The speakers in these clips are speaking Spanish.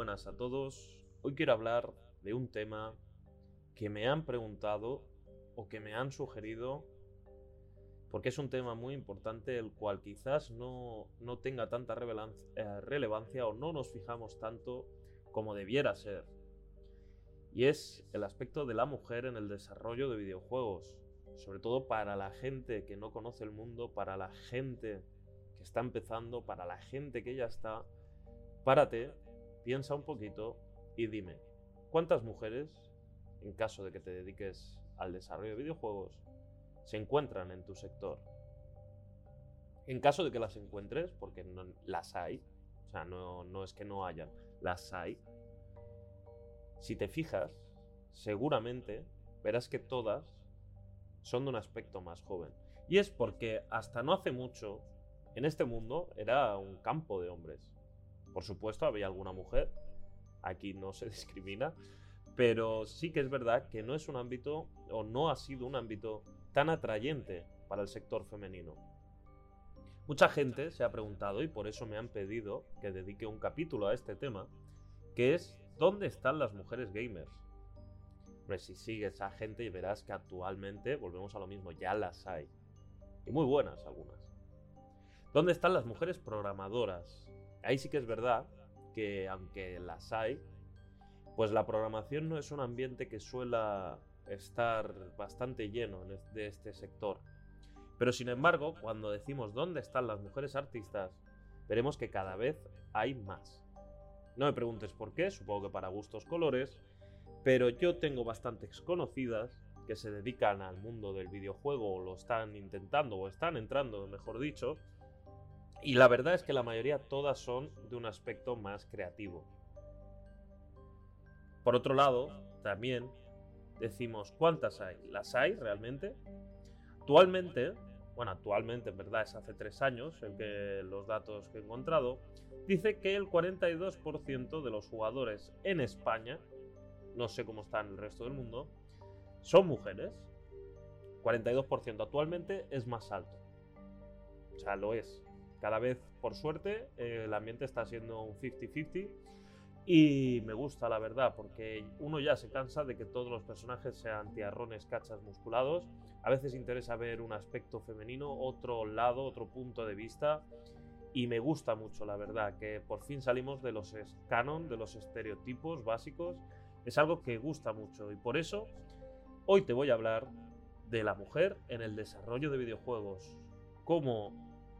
Buenas a todos. Hoy quiero hablar de un tema que me han preguntado o que me han sugerido porque es un tema muy importante el cual quizás no, no tenga tanta eh, relevancia o no nos fijamos tanto como debiera ser. Y es el aspecto de la mujer en el desarrollo de videojuegos, sobre todo para la gente que no conoce el mundo, para la gente que está empezando, para la gente que ya está. Párate, piensa un poquito y dime, ¿cuántas mujeres, en caso de que te dediques al desarrollo de videojuegos, se encuentran en tu sector? En caso de que las encuentres, porque no, las hay, o sea, no, no es que no hayan, las hay, si te fijas, seguramente verás que todas son de un aspecto más joven. Y es porque hasta no hace mucho, en este mundo era un campo de hombres. Por supuesto, había alguna mujer, aquí no se discrimina, pero sí que es verdad que no es un ámbito o no ha sido un ámbito tan atrayente para el sector femenino. Mucha gente se ha preguntado y por eso me han pedido que dedique un capítulo a este tema, que es ¿dónde están las mujeres gamers? Pues si sigues a gente y verás que actualmente, volvemos a lo mismo, ya las hay. Y muy buenas algunas. ¿Dónde están las mujeres programadoras? Ahí sí que es verdad que aunque las hay, pues la programación no es un ambiente que suela estar bastante lleno de este sector. Pero sin embargo, cuando decimos dónde están las mujeres artistas, veremos que cada vez hay más. No me preguntes por qué, supongo que para gustos colores, pero yo tengo bastantes conocidas que se dedican al mundo del videojuego o lo están intentando o están entrando, mejor dicho, y la verdad es que la mayoría todas son de un aspecto más creativo. Por otro lado, también decimos cuántas hay. ¿Las hay realmente? Actualmente, bueno, actualmente en verdad es hace tres años el que los datos que he encontrado, dice que el 42% de los jugadores en España, no sé cómo está en el resto del mundo, son mujeres. 42% actualmente es más alto. O sea, lo es. Cada vez, por suerte, el ambiente está siendo un 50-50 y me gusta, la verdad, porque uno ya se cansa de que todos los personajes sean tiarrones, cachas, musculados. A veces interesa ver un aspecto femenino, otro lado, otro punto de vista. Y me gusta mucho, la verdad, que por fin salimos de los canon, de los estereotipos básicos. Es algo que gusta mucho y por eso hoy te voy a hablar de la mujer en el desarrollo de videojuegos.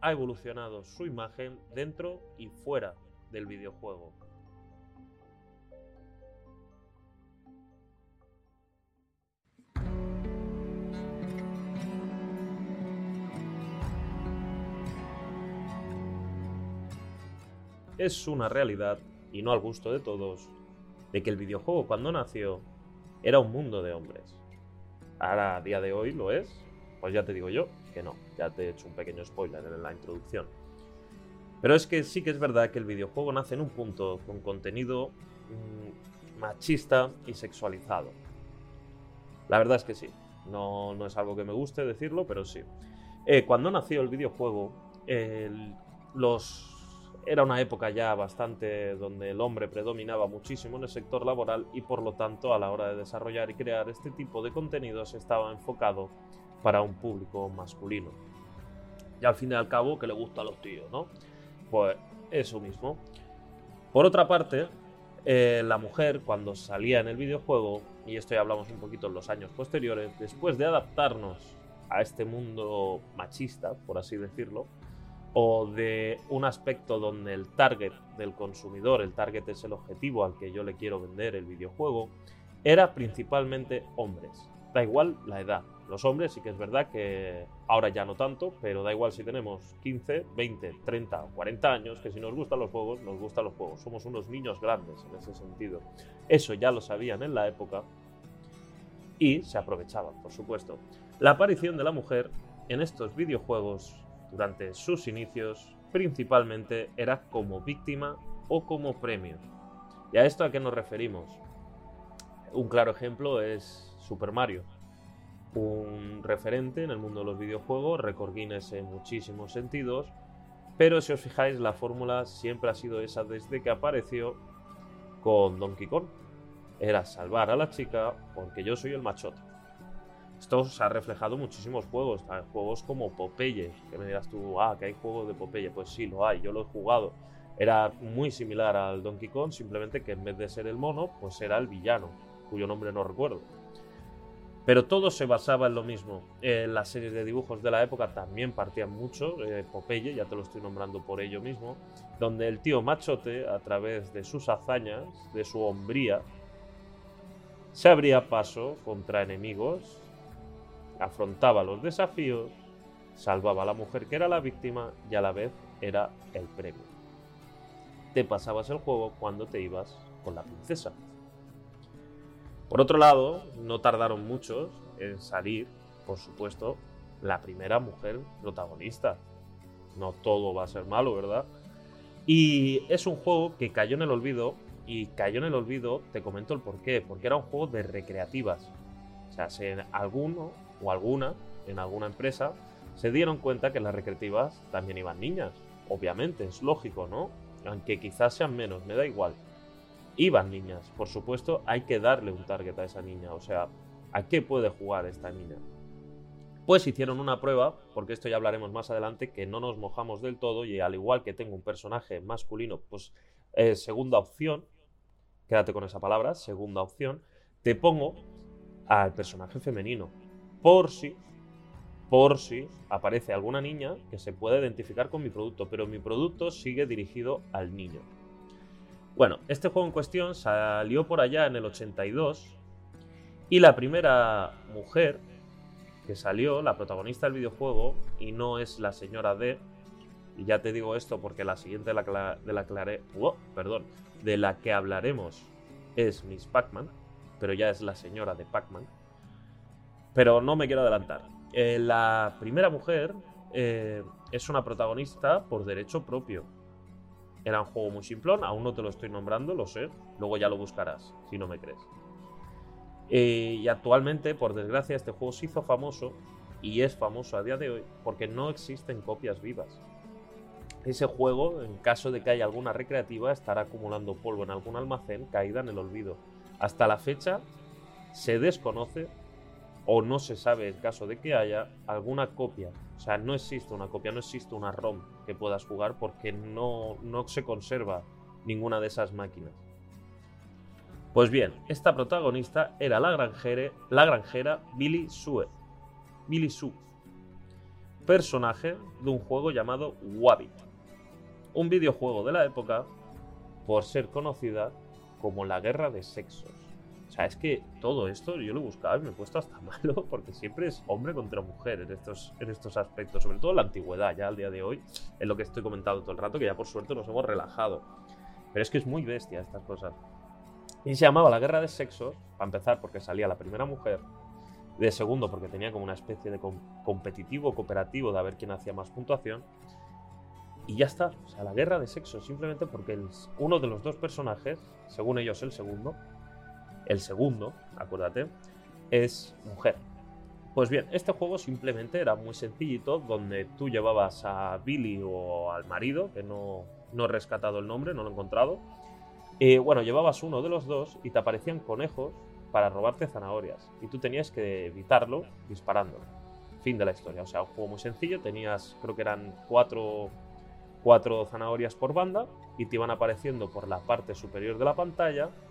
Ha evolucionado su imagen dentro y fuera del videojuego. Es una realidad, y no al gusto de todos, de que el videojuego cuando nació era un mundo de hombres. Ahora, a día de hoy, lo es, pues ya te digo yo que no, ya te he hecho un pequeño spoiler en la introducción. Pero es que sí que es verdad que el videojuego nace en un punto con contenido mm, machista y sexualizado. La verdad es que sí, no, no, es algo que me guste decirlo, pero sí. Eh, cuando nació el videojuego, los era una época ya bastante donde el hombre predominaba muchísimo en el sector laboral y por lo tanto a la hora de desarrollar y crear este tipo de contenidos estaba enfocado para un público masculino. Y al fin y al cabo que le gusta a los tíos, ¿no? Pues eso mismo. Por otra parte, eh, la mujer cuando salía en el videojuego, y esto ya hablamos un poquito en los años posteriores, después de adaptarnos a este mundo machista, por así decirlo, o de un aspecto donde el target del consumidor, el target es el objetivo al que yo le quiero vender el videojuego, era principalmente hombres. Da igual la edad, Los hombres sí que es verdad que ahora ya no tanto, pero da igual si tenemos 15, 20, 30 o 40 años, que si nos gustan los juegos, nos gustan los juegos. Somos unos niños grandes en ese sentido. Eso ya lo sabían en la época y se aprovechaban, por supuesto. La aparición de la mujer en estos videojuegos durante sus inicios principalmente era como víctima o como premio. ¿Y a esto a qué nos referimos? Un claro ejemplo es Super Mario un referente en el mundo de los videojuegos, record Guinness en muchísimos sentidos, pero si os fijáis la fórmula siempre ha sido esa desde que apareció con Donkey Kong. Era salvar a la chica porque yo soy el machote. Esto se ha reflejado en muchísimos juegos, juegos como Popeye, que me dirás tú, ah, que hay juegos de Popeye, pues sí, lo hay, yo lo he jugado. Era muy similar al Donkey Kong, simplemente que en vez de ser el mono, pues era el villano, cuyo nombre no recuerdo. Pero todo se basaba en lo mismo. En las series de dibujos de la época también partían mucho, eh, Popeye, ya te lo estoy nombrando por ello mismo, donde el tío Machote, a través de sus hazañas, de su hombría, se abría paso contra enemigos, afrontaba los desafíos, salvaba a la mujer que era la víctima y a la vez era el premio. Te pasabas el juego cuando te ibas con la princesa. Por otro lado, no tardaron muchos en salir, por supuesto, la primera mujer protagonista. No todo va a ser malo, ¿verdad? Y es un juego que cayó en el olvido, y cayó en el olvido, te comento el por qué, porque era un juego de recreativas. O sea, si en alguno o alguna, en alguna empresa, se dieron cuenta que en las recreativas también iban niñas. Obviamente, es lógico, ¿no? Aunque quizás sean menos, me da igual iban niñas. Por supuesto, hay que darle un target a esa niña. O sea, ¿a qué puede jugar esta niña? Pues hicieron una prueba, porque esto ya hablaremos más adelante, que no nos mojamos del todo y al igual que tengo un personaje masculino, pues eh, segunda opción, quédate con esa palabra, segunda opción, te pongo al personaje femenino. Por si, por si aparece alguna niña que se pueda identificar con mi producto, pero mi producto sigue dirigido al niño. Bueno, este juego en cuestión salió por allá en el 82 y la primera mujer que salió, la protagonista del videojuego, y no es la señora D, y ya te digo esto porque la siguiente de la, la, oh, perdón, de la que hablaremos es Miss Pac-Man, pero ya es la señora de Pac-Man. Pero no me quiero adelantar. Eh, la primera mujer eh, es una protagonista por derecho propio. Era un juego muy simplón, aún no te lo estoy nombrando, lo sé, luego ya lo buscarás, si no me crees. Eh, y actualmente, por desgracia, este juego se hizo famoso y es famoso a día de hoy porque no existen copias vivas. Ese juego, en caso de que haya alguna recreativa, estará acumulando polvo en algún almacén caída en el olvido. Hasta la fecha se desconoce o no se sabe en caso de que haya alguna copia. O sea, no existe una copia, no existe una ROM que puedas jugar porque no, no se conserva ninguna de esas máquinas. Pues bien, esta protagonista era la, granjere, la granjera Billy Sue. Billy Sue. Personaje de un juego llamado Wabbit. Un videojuego de la época por ser conocida como la guerra de sexos. O sea, es que todo esto yo lo he buscado y me he puesto hasta malo porque siempre es hombre contra mujer en estos, en estos aspectos, sobre todo en la antigüedad, ya al día de hoy, es lo que estoy comentando todo el rato, que ya por suerte nos hemos relajado. Pero es que es muy bestia estas cosas. Y se llamaba la guerra de sexos, para empezar porque salía la primera mujer, de segundo porque tenía como una especie de competitivo, cooperativo de a ver quién hacía más puntuación. Y ya está, o sea, la guerra de sexos, simplemente porque uno de los dos personajes, según ellos el segundo, el segundo, acuérdate, es mujer. Pues bien, este juego simplemente era muy sencillito, donde tú llevabas a Billy o al marido, que no, no he rescatado el nombre, no lo he encontrado. y bueno, llevabas uno de los dos y te aparecían conejos para robarte zanahorias. Y tú tenías que evitarlo disparándolo. Fin de la historia. O sea, un juego muy sencillo. Tenías, creo que eran cuatro, cuatro zanahorias por banda y te iban apareciendo por la parte superior de la pantalla eh,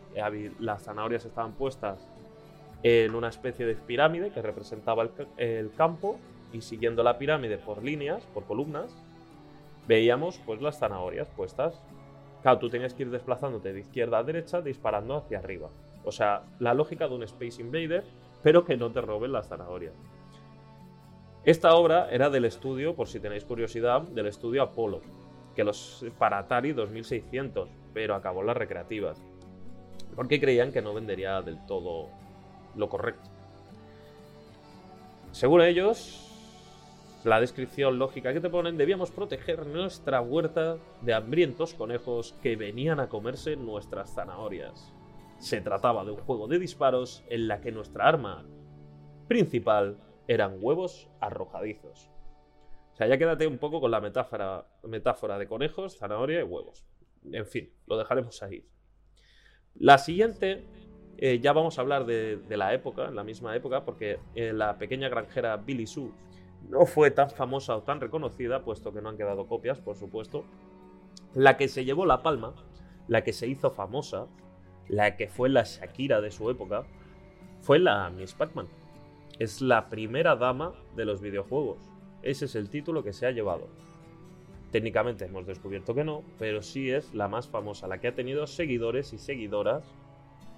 las zanahorias estaban puestas en una especie de pirámide que representaba el, campo y siguiendo la pirámide por líneas, por columnas, veíamos pues las zanahorias puestas. Claro, tú tenías que ir desplazándote de izquierda a derecha disparando hacia arriba. O sea, la lógica de un Space Invader, pero que no te roben las zanahorias. Esta obra era del estudio, por si tenéis curiosidad, del estudio Apollo, que los para Atari 2600, pero acabó las recreativas, porque creían que no vendería del todo lo correcto. Según ellos, la descripción lógica que te ponen, debíamos proteger nuestra huerta de hambrientos conejos que venían a comerse nuestras zanahorias. Se trataba de un juego de disparos en la que nuestra arma principal eran huevos arrojadizos. O sea, ya quédate un poco con la metáfora, metáfora de conejos, zanahoria y huevos. En fin, lo dejaremos ahí. La siguiente, eh, ya vamos a hablar de, la época, la misma época, porque eh, la pequeña granjera Billy Sue no fue tan famosa o tan reconocida, puesto que no han quedado copias, por supuesto. La que se llevó la palma, la que se hizo famosa, la que fue la Shakira de su época, fue la Miss Pac-Man. Es la primera dama de los videojuegos. Ese es el título que se ha llevado. Técnicamente hemos descubierto que no, pero sí es la más famosa, la que ha tenido seguidores y seguidoras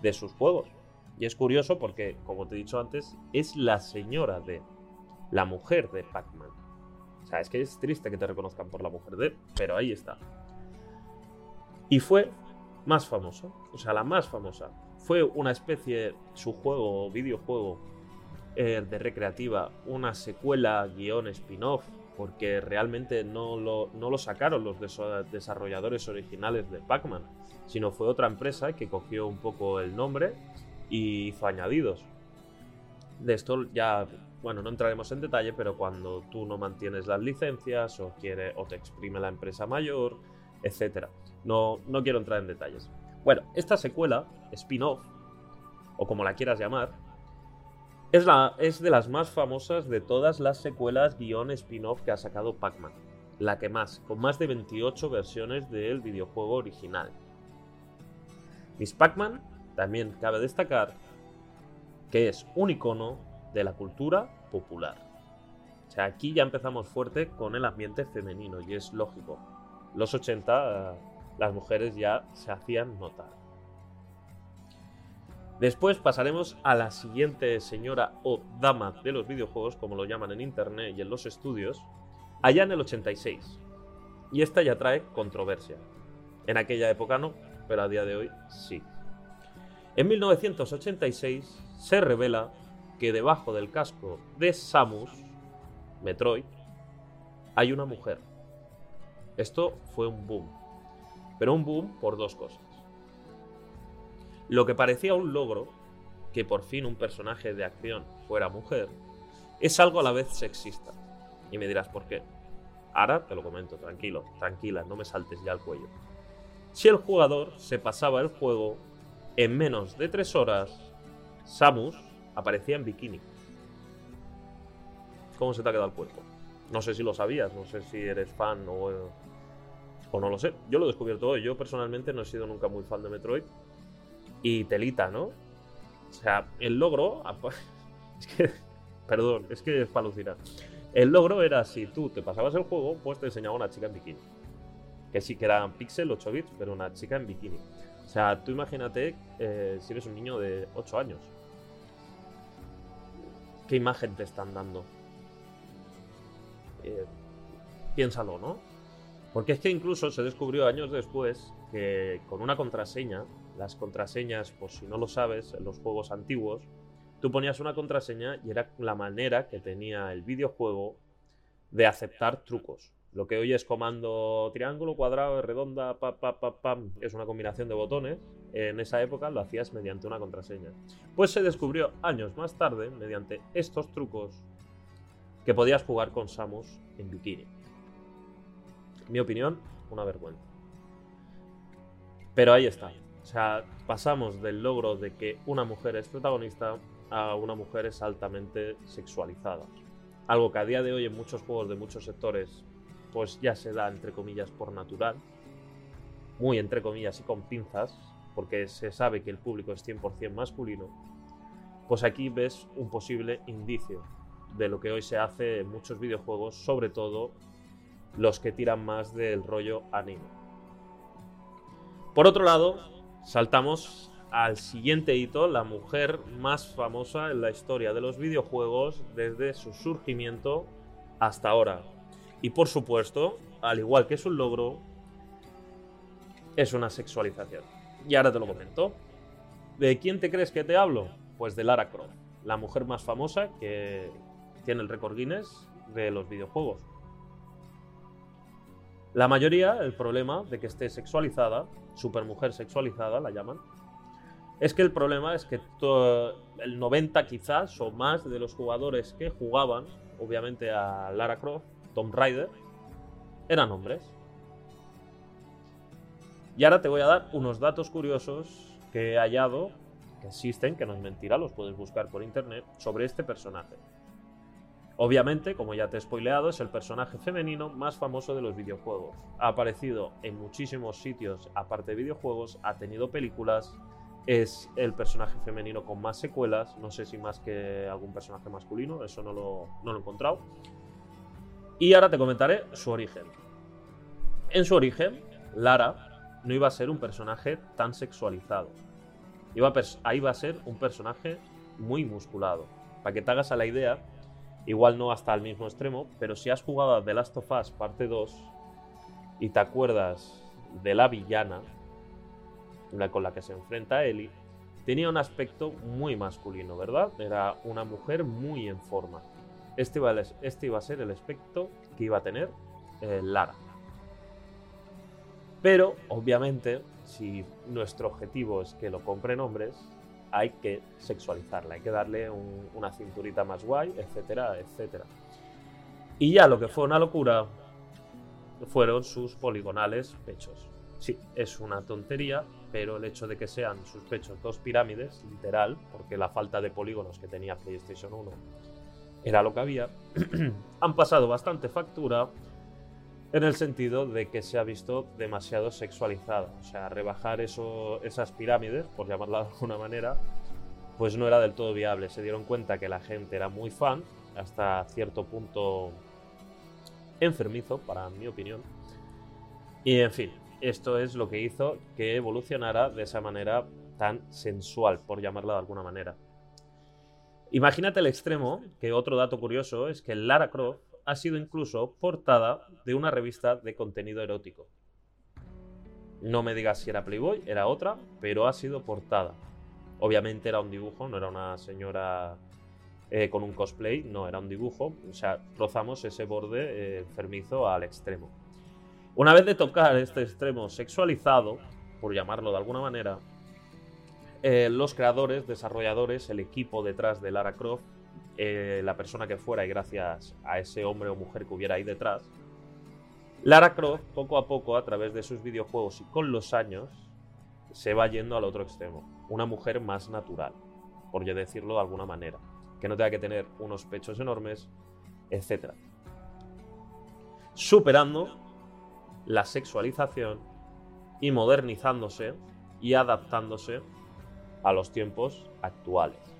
de sus juegos. Y es curioso porque, como te he dicho antes, es la señora de, la mujer de Pac-Man. O sea, es que es triste que te reconozcan por la mujer de, pero ahí está. Y fue más famoso, o sea, la más famosa. Fue una especie, su juego, videojuego eh, de recreativa, una secuela, guion, spin-off, porque realmente no lo, no lo sacaron los desarrolladores originales de Pac-Man, sino fue otra empresa que cogió un poco el nombre y hizo añadidos. De esto ya, bueno, no entraremos en detalle, pero cuando tú no mantienes las licencias o, te exprime la empresa mayor, etc. No, no quiero entrar en detalles. Bueno, esta secuela, spin-off, o como la quieras llamar, es, la, de las más famosas de todas las secuelas guion spin-off que ha sacado Pac-Man. La que más, con más de 28 versiones del videojuego original. Miss Pac-Man, también cabe destacar, que es un icono de la cultura popular. O sea, aquí ya empezamos fuerte con el ambiente femenino y es lógico. Los 80 las mujeres ya se hacían notar. Después pasaremos a la siguiente señora o dama de los videojuegos, como lo llaman en internet y en los estudios, allá en el 86. Y esta ya trae controversia. En aquella época no, pero a día de hoy sí. En 1986 se revela que debajo del casco de Samus, Metroid, hay una mujer. Esto fue un boom. Pero un boom por dos cosas. Lo que parecía un logro, que por fin un personaje de acción fuera mujer, es algo a la vez sexista. Y me dirás por qué. Ahora te lo comento, tranquilo, tranquila, no me saltes ya al cuello. Si el jugador se pasaba el juego en menos de tres horas, Samus aparecía en bikini. ¿Cómo se te ha quedado el cuerpo? No sé si lo sabías, no sé si eres fan o, o no lo sé. Yo lo he descubierto hoy. Yo personalmente no he sido nunca muy fan de Metroid. Y telita, ¿no? O sea, el logro. Es que. Perdón, es que es para alucinar. El logro era si tú te pasabas el juego, pues te enseñaba una chica en bikini. Que sí que era pixel 8 bits, pero una chica en bikini. O sea, tú imagínate eh, si eres un niño de 8 años. ¿Qué imagen te están dando? Eh, piénsalo, ¿no? Porque es que incluso se descubrió años después que con una contraseña, las contraseñas, por si no lo sabes, en los juegos antiguos, tú ponías una contraseña y era la manera que tenía el videojuego de aceptar trucos. Lo que hoy es comando triángulo, cuadrado, redonda, pa, pa, pa, pam, es una combinación de botones. En esa época lo hacías mediante una contraseña. Pues se descubrió años más tarde, mediante estos trucos, que podías jugar con Samus en bikini. Mi opinión, una vergüenza. Pero ahí está. O sea, pasamos del logro de que una mujer es protagonista a una mujer es altamente sexualizada. Algo que a día de hoy en muchos juegos de muchos sectores pues ya se da entre comillas por natural, muy entre comillas y con pinzas, porque se sabe que el público es 100% masculino, pues aquí ves un posible indicio de lo que hoy se hace en muchos videojuegos, sobre todo los que tiran más del rollo anime. Por otro lado, saltamos al siguiente hito, la mujer más famosa en la historia de los videojuegos desde su surgimiento hasta ahora. Y por supuesto, al igual que es un logro, es una sexualización. Y ahora te lo comento. ¿De quién te crees que te hablo? Pues de Lara Croft, la mujer más famosa que tiene el récord Guinness de los videojuegos. La mayoría, el problema de que esté sexualizada, supermujer sexualizada la llaman, es que el problema es que el 90 quizás o más de los jugadores que jugaban, obviamente a Lara Croft, Tomb Raider, eran hombres. Y ahora te voy a dar unos datos curiosos que he hallado, que existen, que no es mentira, los puedes buscar por internet, sobre este personaje. Obviamente, como ya te he spoileado, es el personaje femenino más famoso de los videojuegos. Ha aparecido en muchísimos sitios aparte de videojuegos, ha tenido películas, es el personaje femenino con más secuelas, no sé si más que algún personaje masculino, eso no lo, no lo he encontrado. Y ahora te comentaré su origen. En su origen, Lara no iba a ser un personaje tan sexualizado. Iba ahí va a ser un personaje muy musculado. Para que te hagas a la idea, igual no hasta el mismo extremo, pero si has jugado a The Last of Us parte 2 y te acuerdas de la villana la con la que se enfrenta Ellie, tenía un aspecto muy masculino, ¿verdad? Era una mujer muy en forma. Este iba, a, este iba a ser el aspecto que iba a tener eh, Lara. Pero, obviamente, si nuestro objetivo es que lo compren hombres, hay que sexualizarla, hay que darle una cinturita más guay, etcétera, etcétera. Y ya lo que fue una locura fueron sus poligonales pechos. Sí, es una tontería, pero el hecho de que sean sus pechos dos pirámides, literal, porque la falta de polígonos que tenía PlayStation 1 era lo que había, han pasado bastante factura en el sentido de que se ha visto demasiado sexualizada. O sea, rebajar esas pirámides, por llamarla de alguna manera, pues no era del todo viable. Se dieron cuenta que la gente era muy fan, hasta cierto punto enfermizo, para mi opinión. Y en fin, esto es lo que hizo que evolucionara de esa manera tan sensual, por llamarla de alguna manera. Imagínate el extremo, que otro dato curioso es que Lara Croft ha sido incluso portada de una revista de contenido erótico. No me digas si era Playboy, era otra, pero ha sido portada. Obviamente era un dibujo, no era una señora eh, con un cosplay, no, era un dibujo. O sea, rozamos ese borde eh, enfermizo al extremo. Una vez de tocar este extremo sexualizado, por llamarlo de alguna manera, eh, los creadores, desarrolladores, el equipo detrás de Lara Croft, eh, la persona que fuera y gracias a ese hombre o mujer que hubiera ahí detrás, Lara Croft poco a poco a través de sus videojuegos y con los años se va yendo al otro extremo, una mujer más natural, por decirlo de alguna manera, que no tenga que tener unos pechos enormes, etc. Superando la sexualización y modernizándose y adaptándose a los tiempos actuales.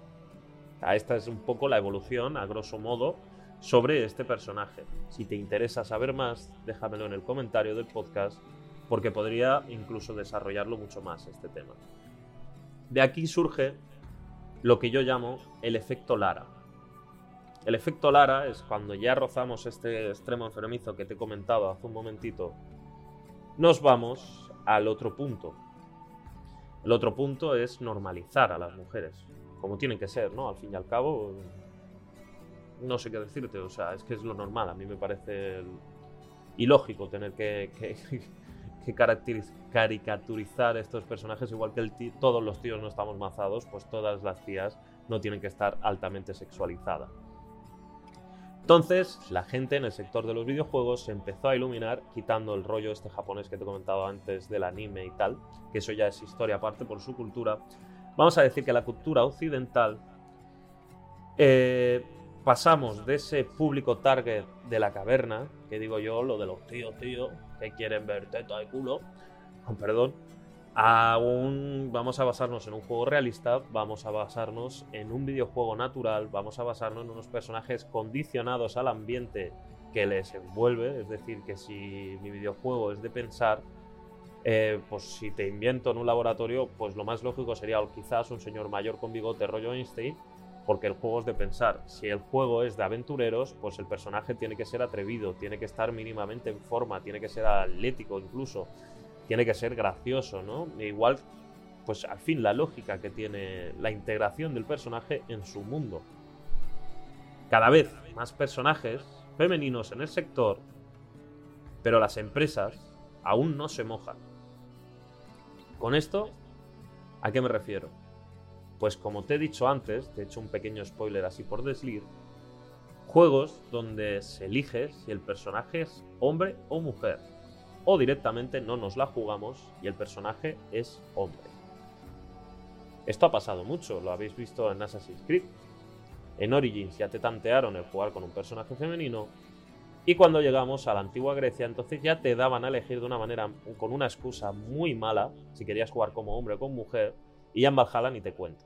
Esta es un poco la evolución, a grosso modo, sobre este personaje. Si te interesa saber más, déjamelo en el comentario del podcast, porque podría incluso desarrollarlo mucho más este tema. De aquí surge lo que yo llamo el efecto Lara. El efecto Lara es cuando ya rozamos este extremo enfermizo que te he comentado hace un momentito, nos vamos al otro punto, el otro punto es normalizar a las mujeres, como tienen que ser, ¿no? Al fin y al cabo, no sé qué decirte, o sea, es que es lo normal, a mí me parece ilógico tener que, que, caricaturizar estos personajes, igual que todos los tíos no estamos mazados, pues todas las tías no tienen que estar altamente sexualizadas. Entonces, la gente en el sector de los videojuegos se empezó a iluminar quitando el rollo este japonés que te he comentado antes del anime y tal, que eso ya es historia aparte por su cultura. Vamos a decir que la cultura occidental eh, pasamos de ese público target de la caverna, que digo yo, lo de los tíos, tíos, que quieren ver teta y culo, con perdón, Aún vamos a basarnos en un juego realista, vamos a basarnos en un videojuego natural, vamos a basarnos en unos personajes condicionados al ambiente que les envuelve, es decir, que si mi videojuego es de pensar, eh, pues si te invento en un laboratorio, pues lo más lógico sería quizás un señor mayor con bigote rollo Einstein, porque el juego es de pensar. Si el juego es de aventureros, pues el personaje tiene que ser atrevido, tiene que estar mínimamente en forma, tiene que ser atlético incluso, tiene que ser gracioso, ¿no? E igual, pues al fin la lógica que tiene la integración del personaje en su mundo. Cada vez más personajes femeninos en el sector, pero las empresas aún no se mojan. Con esto, ¿a qué me refiero? Pues como te he dicho antes, te he hecho un pequeño spoiler así por deslir, juegos donde se elige si el personaje es hombre o mujer, o directamente no nos la jugamos y el personaje es hombre. Esto ha pasado mucho, lo habéis visto en Assassin's Creed. En Origins ya te tantearon el jugar con un personaje femenino y cuando llegamos a la antigua Grecia, entonces ya te daban a elegir de una manera, con una excusa muy mala, si querías jugar como hombre o como mujer, y ya en Valhalla ni te cuento.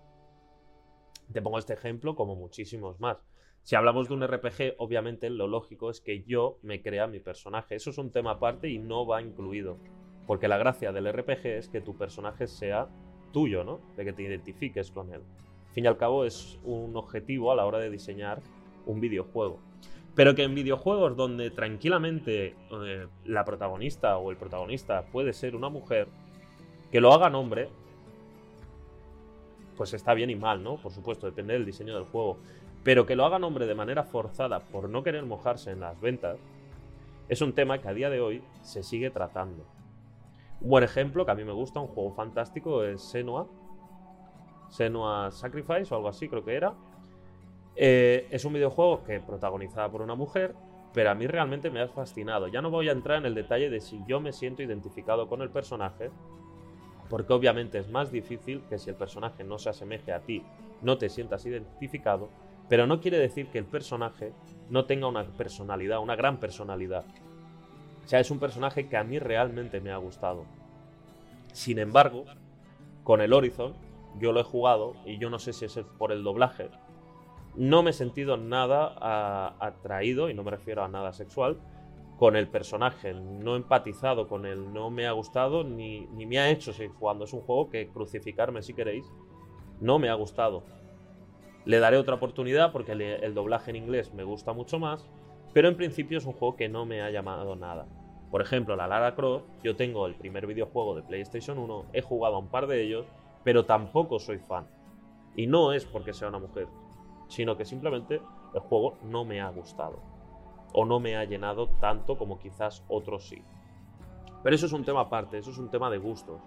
Te pongo este ejemplo como muchísimos más. Si hablamos de un RPG, obviamente lo lógico es que yo me crea mi personaje. Eso es un tema aparte y no va incluido. Porque la gracia del RPG es que tu personaje sea tuyo, ¿no? De que te identifiques con él. Al fin y al cabo es un objetivo a la hora de diseñar un videojuego. Pero que en videojuegos donde tranquilamente eh, la protagonista o el protagonista puede ser una mujer, que lo haga hombre, pues está bien y mal, ¿no? Por supuesto, depende del diseño del juego. Pero que lo hagan hombre de manera forzada por no querer mojarse en las ventas, es un tema que a día de hoy se sigue tratando. Un buen ejemplo que a mí me gusta, un juego fantástico, es Senua. Senua Sacrifice o algo así, creo que era. Eh, es un videojuego que protagonizada por una mujer, pero a mí realmente me ha fascinado. Ya no voy a entrar en el detalle de si yo me siento identificado con el personaje, porque obviamente es más difícil que si el personaje no se asemeje a ti, no te sientas identificado, pero no quiere decir que el personaje no tenga una personalidad, una gran personalidad. O sea, es un personaje que a mí realmente me ha gustado. Sin embargo, con el Horizon, yo lo he jugado y yo no sé si es por el doblaje. No me he sentido nada atraído, y no me refiero a nada sexual, con el personaje, no he empatizado con él, no me ha gustado ni, me ha hecho seguir jugando. Es un juego que crucificarme si queréis, no me ha gustado. Le daré otra oportunidad porque el, doblaje en inglés me gusta mucho más, pero en principio es un juego que no me ha llamado nada. Por ejemplo, la Lara Croft, yo tengo el primer videojuego de PlayStation 1, he jugado a un par de ellos, pero tampoco soy fan. Y no es porque sea una mujer, sino que simplemente el juego no me ha gustado o no me ha llenado tanto como quizás otros sí. Pero eso es un tema aparte, eso es un tema de gustos,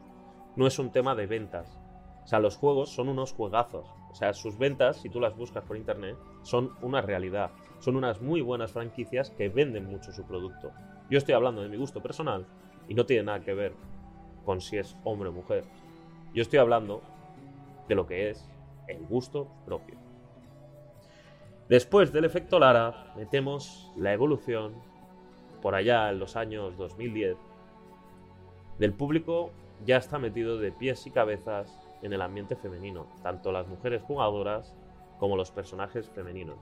no es un tema de ventas. O sea, los juegos son unos juegazos. O sea, sus ventas, si tú las buscas por internet, son una realidad. Son unas muy buenas franquicias que venden mucho su producto. Yo estoy hablando de mi gusto personal y no tiene nada que ver con si es hombre o mujer. Yo estoy hablando de lo que es el gusto propio. Después del efecto Lara, metemos la evolución, por allá en los años 2010, del público ya está metido de pies y cabezas en el ambiente femenino, tanto las mujeres jugadoras como los personajes femeninos.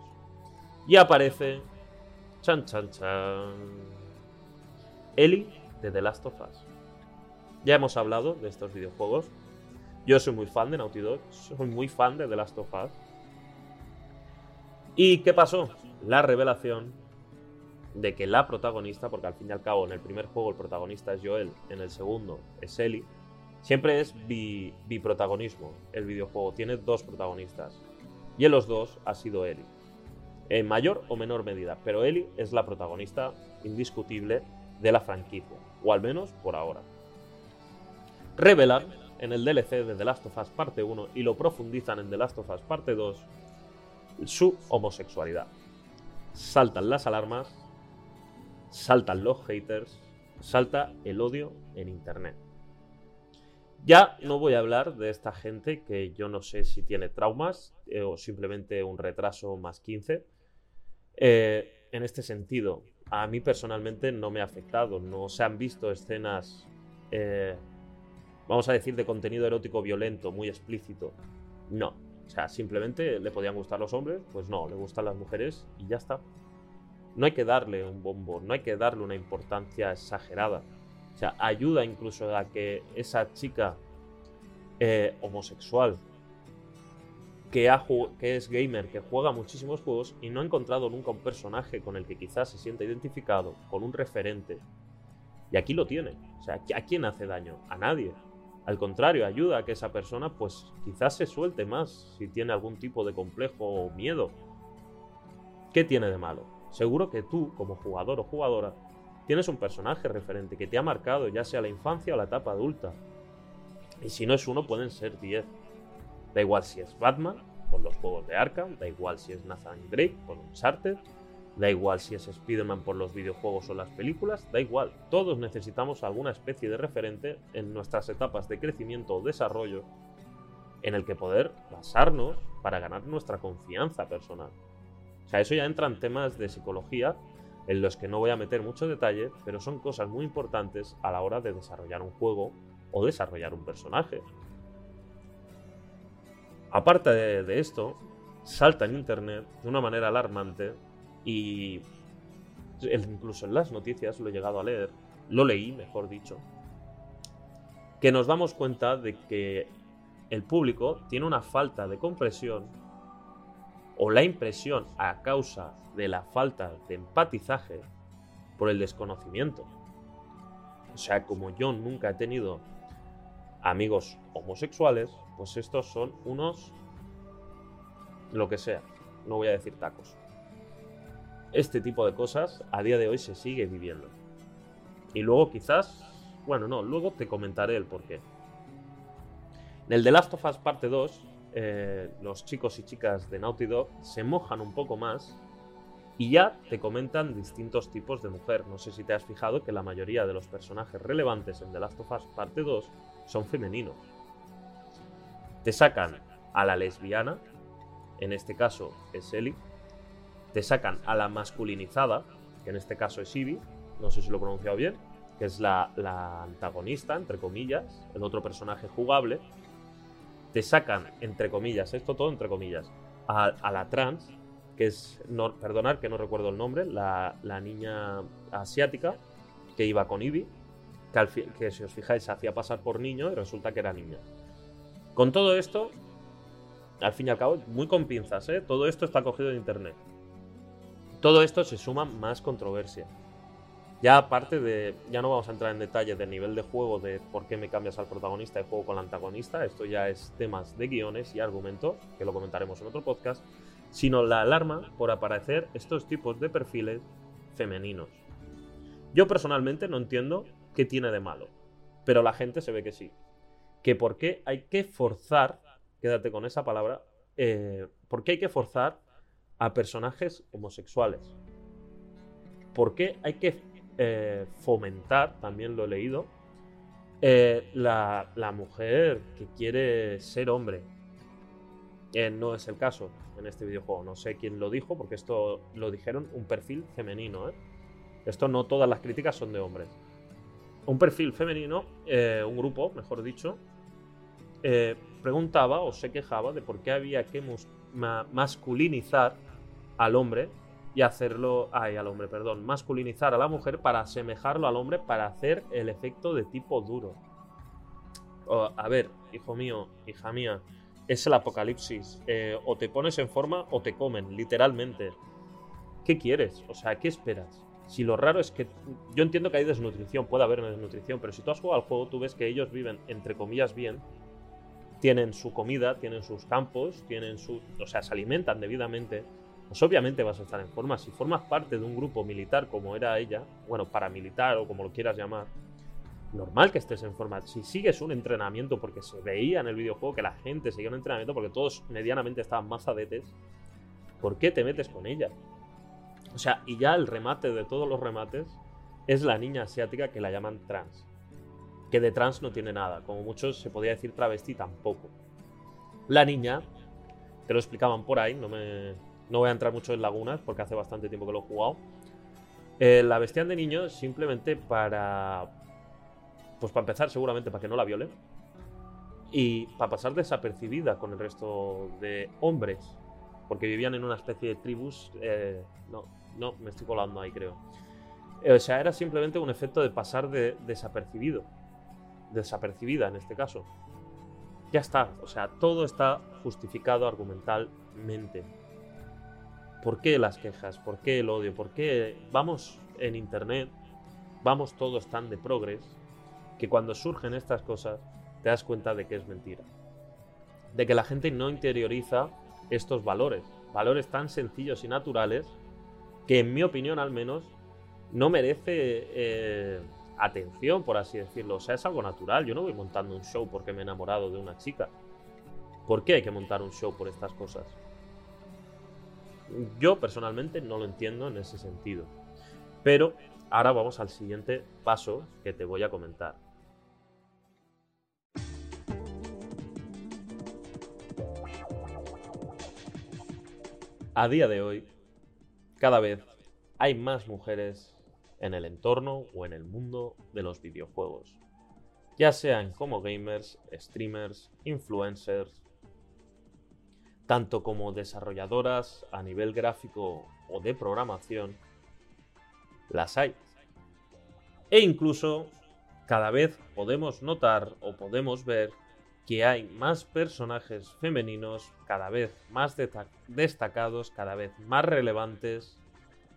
Y aparece, chan chan chan, Ellie de The Last of Us. Ya hemos hablado de estos videojuegos. Yo soy muy fan de Naughty Dog, soy muy fan de The Last of Us. ¿Y qué pasó? La revelación de que la protagonista, porque al fin y al cabo en el primer juego el protagonista es Joel, en el segundo es Ellie, siempre es biprotagonismo el videojuego, tiene dos protagonistas. Y en los dos ha sido Ellie. En mayor o menor medida, pero Ellie es la protagonista indiscutible de la franquicia, o al menos por ahora. Revelan en el DLC de The Last of Us Parte 1 y lo profundizan en The Last of Us Parte 2 su homosexualidad. Saltan las alarmas, saltan los haters, salta el odio en Internet. Ya no voy a hablar de esta gente que yo no sé si tiene traumas eh, o simplemente un retraso más 15. Eh, en este sentido, a mí personalmente no me ha afectado. No se han visto escenas, eh, vamos a decir, de contenido erótico violento, muy explícito. No, o sea, simplemente le podían gustar los hombres, pues no, le gustan las mujeres y ya está. No hay que darle un bombo, no hay que darle una importancia exagerada. O sea, ayuda incluso a que esa chica eh, homosexual que, que es gamer, que juega muchísimos juegos y no ha encontrado nunca un personaje con el que quizás se sienta identificado, con un referente. Y aquí lo tiene. O sea, ¿a quién hace daño? A nadie. Al contrario, ayuda a que esa persona pues quizás se suelte más si tiene algún tipo de complejo o miedo. ¿Qué tiene de malo? Seguro que tú, como jugador o jugadora, tienes un personaje referente que te ha marcado ya sea la infancia o la etapa adulta. Y si no es uno, pueden ser diez. Da igual si es Batman, por los juegos de Arkham, da igual si es Nathan Drake, por Uncharted, da igual si es Spider-Man por los videojuegos o las películas, da igual. Todos necesitamos alguna especie de referente en nuestras etapas de crecimiento o desarrollo en el que poder basarnos para ganar nuestra confianza personal. O sea, eso ya entra en temas de psicología en los que no voy a meter mucho detalle, pero son cosas muy importantes a la hora de desarrollar un juego o desarrollar un personaje. Aparte de, esto, salta en Internet de una manera alarmante y incluso en las noticias lo he llegado a leer, lo leí, mejor dicho, que nos damos cuenta de que el público tiene una falta de compresión o la impresión a causa de la falta de empatizaje por el desconocimiento. O sea, como yo nunca he tenido amigos homosexuales, pues estos son unos... lo que sea, no voy a decir tacos. Este tipo de cosas a día de hoy se sigue viviendo. Y luego quizás, bueno, no, luego te comentaré el porqué. En el The Last of Us parte 2, eh, los chicos y chicas de Naughty Dog se mojan un poco más y ya te comentan distintos tipos de mujer. No sé si te has fijado que la mayoría de los personajes relevantes en The Last of Us parte 2 son femeninos. Te sacan a la lesbiana, en este caso es Ellie. Te sacan a la masculinizada, que en este caso es Ivy, no sé si lo he pronunciado bien, que es la, antagonista, entre comillas, el otro personaje jugable. Te sacan, entre comillas, esto todo entre comillas, a, la trans, que es, no, perdonar que no recuerdo el nombre, la, niña asiática que iba con Ivy, que, que si os fijáis hacía pasar por niño y resulta que era niña. Con todo esto, al fin y al cabo, muy con pinzas, ¿eh? Todo esto está cogido de internet. Todo esto se suma más controversia. Ya aparte de, ya no vamos a entrar en detalle del nivel de juego, de por qué me cambias al protagonista y juego con el antagonista, esto ya es temas de guiones y argumentos, que lo comentaremos en otro podcast, sino la alarma por aparecer estos tipos de perfiles femeninos. Yo personalmente no entiendo qué tiene de malo, pero la gente se ve que sí que por qué hay que forzar, quédate con esa palabra, eh, por qué hay que forzar a personajes homosexuales. ¿Por qué hay que eh, fomentar, también lo he leído, eh, la, mujer que quiere ser hombre? no es el caso en este videojuego. No sé quién lo dijo, porque esto lo dijeron un perfil femenino. Esto no todas las críticas son de hombres. Un perfil femenino, un grupo, mejor dicho, eh, preguntaba o se quejaba de por qué había que masculinizar al hombre y hacerlo, ay, al hombre, perdón, masculinizar a la mujer para asemejarlo al hombre para hacer el efecto de tipo duro. a ver, hijo mío, hija mía, es el apocalipsis. Eh, o te pones en forma o te comen, literalmente. ¿Qué quieres? O sea, ¿qué esperas? Si lo raro es que yo entiendo que hay desnutrición, puede haber desnutrición, pero si tú has jugado al juego, tú ves que ellos viven, entre comillas, bien, tienen su comida, tienen sus campos, tienen su, o sea, se alimentan debidamente, pues obviamente vas a estar en forma. Si formas parte de un grupo militar como era ella, bueno, paramilitar o como lo quieras llamar, normal que estés en forma. Si sigues un entrenamiento, porque se veía en el videojuego que la gente seguía un entrenamiento porque todos medianamente estaban más adetes, ¿por qué te metes con ella? O sea, y ya el remate de todos los remates es la niña asiática que la llaman trans que de trans no tiene nada. Como muchos se podría decir travesti tampoco. La niña, te lo explicaban por ahí, no, me, no voy a entrar mucho en lagunas porque hace bastante tiempo que lo he jugado. Eh, la vestían de niño simplemente para. Pues para empezar, seguramente para que no la violen. Y para pasar desapercibida con el resto de hombres. Porque vivían en una especie de tribus. Eh, no, no, me estoy colando ahí, creo. Eh, o sea, era simplemente un efecto de pasar de desapercibido desapercibida en este caso. Ya está, o sea, todo está justificado argumentalmente. ¿Por qué las quejas? ¿Por qué el odio? ¿Por qué vamos en internet, vamos todos tan de progres, que cuando surgen estas cosas te das cuenta de que es mentira? De que la gente no interioriza estos valores, valores tan sencillos y naturales que en mi opinión al menos no merece eh, atención, por así decirlo. O sea, es algo natural. Yo no voy montando un show porque me he enamorado de una chica. ¿Por qué hay que montar un show por estas cosas? Yo personalmente no lo entiendo en ese sentido. Pero ahora vamos al siguiente paso que te voy a comentar. A día de hoy, cada vez hay más mujeres en el entorno o en el mundo de los videojuegos, ya sean como gamers, streamers, influencers, tanto como desarrolladoras a nivel gráfico o de programación, las hay. E incluso cada vez podemos notar o podemos ver que hay más personajes femeninos cada vez más destacados, cada vez más relevantes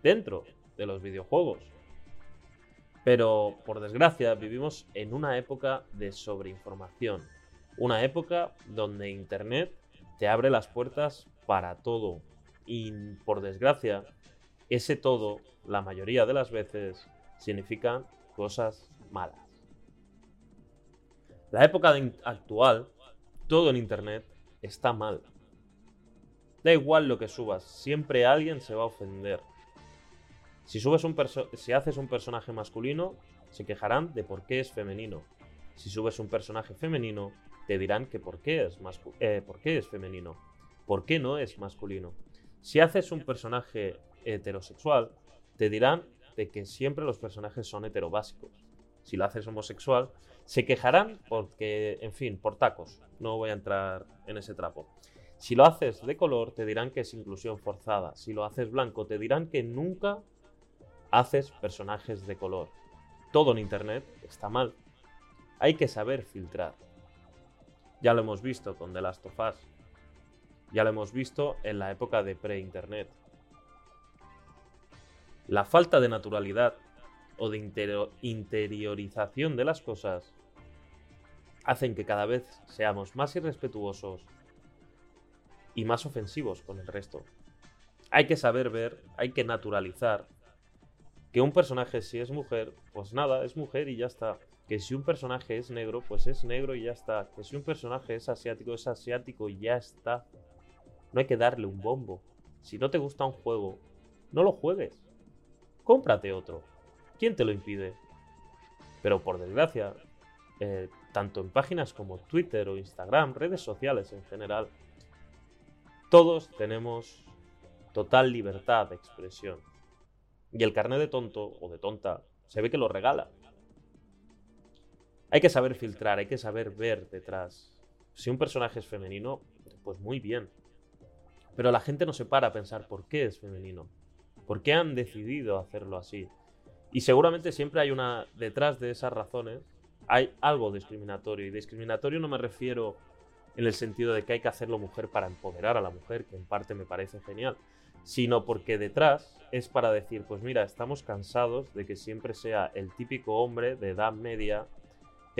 dentro de los videojuegos. Pero, por desgracia, vivimos en una época de sobreinformación, una época donde Internet te abre las puertas para todo. Y, por desgracia, ese todo, la mayoría de las veces, significa cosas malas. La época actual, todo en Internet está mal. Da igual lo que subas, siempre alguien se va a ofender. Si, subes un si haces un personaje masculino, se quejarán de por qué es femenino. Si subes un personaje femenino, te dirán que por qué es, eh, por qué es femenino. ¿Por qué no es masculino? Si haces un personaje heterosexual, te dirán de que siempre los personajes son heterobásicos. Si lo haces homosexual, se quejarán porque, en fin, por tacos. No voy a entrar en ese trapo. Si lo haces de color, te dirán que es inclusión forzada. Si lo haces blanco, te dirán que nunca haces personajes de color. Todo en Internet está mal. Hay que saber filtrar. Ya lo hemos visto con The Last of Us. Ya lo hemos visto en la época de pre-Internet. La falta de naturalidad o de interiorización de las cosas hacen que cada vez seamos más irrespetuosos y más ofensivos con el resto. Hay que saber ver, hay que naturalizar que un personaje si es mujer, pues nada, es mujer y ya está. Que si un personaje es negro, pues es negro y ya está. Que si un personaje es asiático, es asiático y ya está. No hay que darle un bombo. Si no te gusta un juego, no lo juegues. Cómprate otro. ¿Quién te lo impide? Pero por desgracia, eh, tanto en páginas como Twitter o Instagram, redes sociales en general, todos tenemos total libertad de expresión. Y el carnet de tonto o de tonta se ve que lo regala. Hay que saber filtrar, hay que saber ver detrás. Si un personaje es femenino, pues muy bien. Pero la gente no se para a pensar por qué es femenino. ¿Por qué han decidido hacerlo así? Y seguramente siempre hay una, detrás de esas razones, hay algo discriminatorio. Y discriminatorio no me refiero en el sentido de que hay que hacerlo mujer para empoderar a la mujer, que en parte me parece genial, sino porque detrás es para decir, pues mira, estamos cansados de que siempre sea el típico hombre de edad media,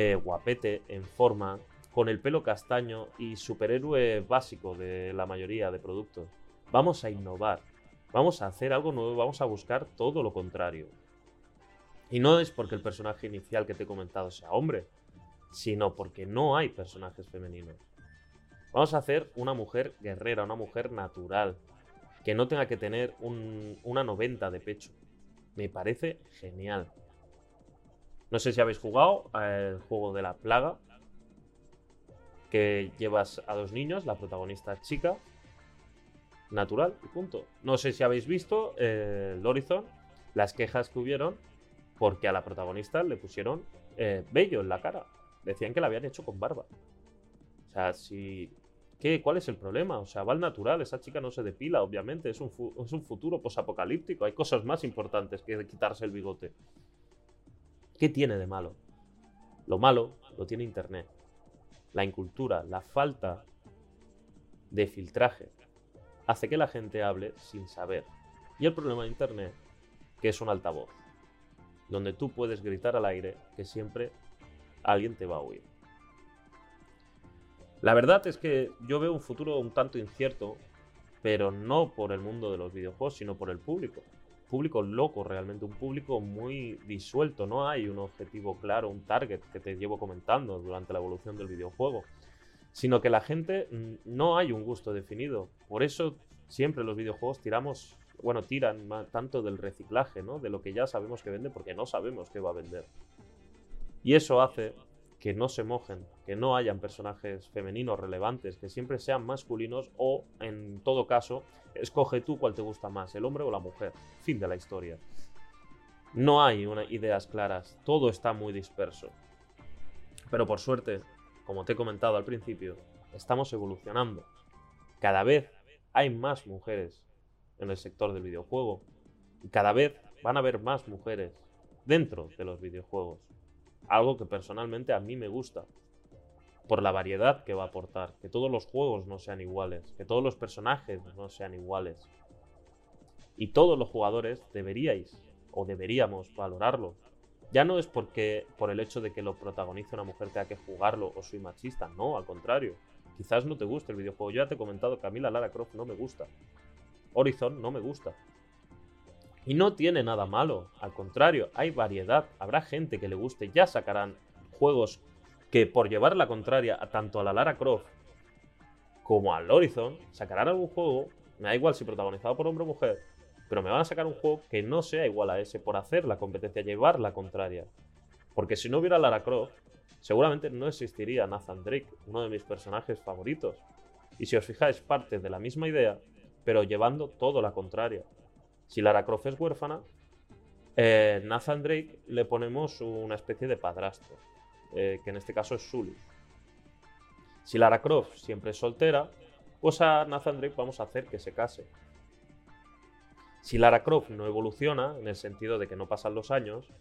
eh, guapete, en forma, con el pelo castaño y superhéroe básico de la mayoría de productos. Vamos a innovar, vamos a hacer algo nuevo, vamos a buscar todo lo contrario. Y no es porque el personaje inicial que te he comentado sea hombre, sino porque no hay personajes femeninos. Vamos a hacer una mujer guerrera, una mujer natural, que no tenga que tener una 90 de pecho. Me parece genial. No sé si habéis jugado el juego de la plaga, que llevas a dos niños, la protagonista chica, natural y punto. No sé si habéis visto eh, el Horizon, las quejas que hubieron porque a la protagonista le pusieron eh, vello en la cara. Decían que la habían hecho con barba. O sea, si. ¿Qué, ¿Cuál es el problema? O sea, va al natural, esa chica no se depila, obviamente. Es un, es un futuro posapocalíptico. Hay cosas más importantes que quitarse el bigote. ¿Qué tiene de malo? Lo malo lo tiene Internet. la incultura, la falta de filtraje, hace que la gente hable sin saber. Y el problema de Internet, que es un altavoz, donde tú puedes gritar al aire que siempre alguien te va a oír. La verdad es que yo veo un futuro un tanto incierto, pero no por el mundo de los videojuegos, sino por el público. Público loco realmente, un público muy disuelto, no hay un objetivo claro, un target que te llevo comentando durante la evolución del videojuego, sino que la gente mm, no hay un gusto definido. Por eso siempre los videojuegos tiramos, bueno, tiran tanto del reciclaje, ¿no? De lo que ya sabemos que vende porque no sabemos qué va a vender. Y eso hace que no se mojen, que no hayan personajes femeninos relevantes, que siempre sean masculinos o, en todo caso, escoge tú cuál te gusta más, el hombre o la mujer. Fin de la historia. No hay una, ideas claras, todo está muy disperso. Pero por suerte, como te he comentado al principio, estamos evolucionando. Cada vez hay más mujeres en el sector del videojuego y cada vez van a haber más mujeres dentro de los videojuegos. Algo que personalmente a mí me gusta. Por la variedad que va a aportar. Que todos los juegos no sean iguales. Que todos los personajes no sean iguales. Y todos los jugadores deberíais o deberíamos valorarlo. Ya no es porque por el hecho de que lo protagonice una mujer tenga que jugarlo o soy machista, no, al contrario. Quizás no te guste el videojuego. Yo ya te he comentado que a mí la Lara Croft no me gusta. Horizon no me gusta. Y no tiene nada malo, al contrario, hay variedad, habrá gente que le guste, ya sacarán juegos que por llevar la contraria a tanto a la Lara Croft como al Horizon, sacarán algún juego, me da igual si protagonizado por hombre o mujer, pero me van a sacar un juego que no sea igual a ese por hacer la competencia, llevar la contraria. Porque si no hubiera Lara Croft, seguramente no existiría Nathan Drake, uno de mis personajes favoritos. Y si os fijáis, parte de la misma idea, pero llevando todo la contraria. Si Lara Croft es huérfana, eh, Nathan Drake le ponemos una especie de padrastro, eh, que en este caso es Sully. Si Lara Croft siempre es soltera, pues a Nathan Drake vamos a hacer que se case. Si Lara Croft no evoluciona, en el sentido de que no pasan los años,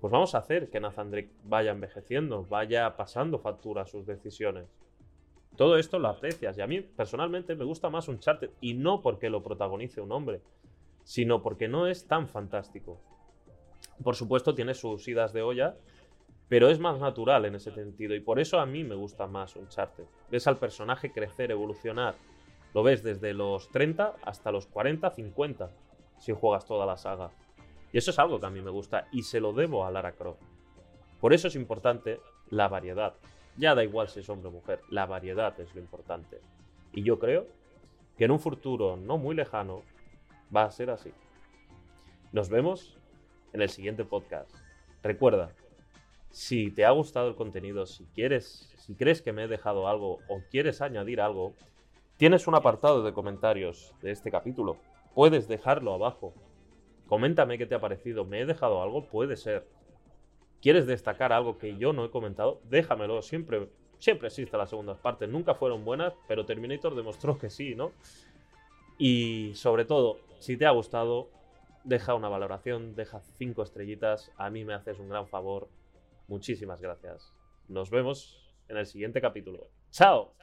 pues vamos a hacer que Nathan Drake vaya envejeciendo, vaya pasando factura a sus decisiones. Todo esto lo aprecias y a mí personalmente me gusta más un charter y no porque lo protagonice un hombre, sino porque no es tan fantástico. Por supuesto tiene sus idas de olla, pero es más natural en ese sentido y por eso a mí me gusta más Uncharted. Ves al personaje crecer, evolucionar. Lo ves desde los 30 hasta los 40, 50, si juegas toda la saga. Y eso es algo que a mí me gusta y se lo debo a Lara Croft. Por eso es importante la variedad. Ya da igual si es hombre o mujer, la variedad es lo importante. Y yo creo que en un futuro no muy lejano va a ser así. Nos vemos en el siguiente podcast. Recuerda, si te ha gustado el contenido, si quieres, si crees que me he dejado algo o quieres añadir algo, tienes un apartado de comentarios de este capítulo. Puedes dejarlo abajo. Coméntame qué te ha parecido. ¿Me he dejado algo? Puede ser. ¿Quieres destacar algo que yo no he comentado? Déjamelo. Siempre, siempre existe las segundas partes. Nunca fueron buenas, pero Terminator demostró que sí, ¿no? Y sobre todo, si te ha gustado, deja una valoración, deja cinco estrellitas. A mí me haces un gran favor. Muchísimas gracias. Nos vemos en el siguiente capítulo. ¡Chao!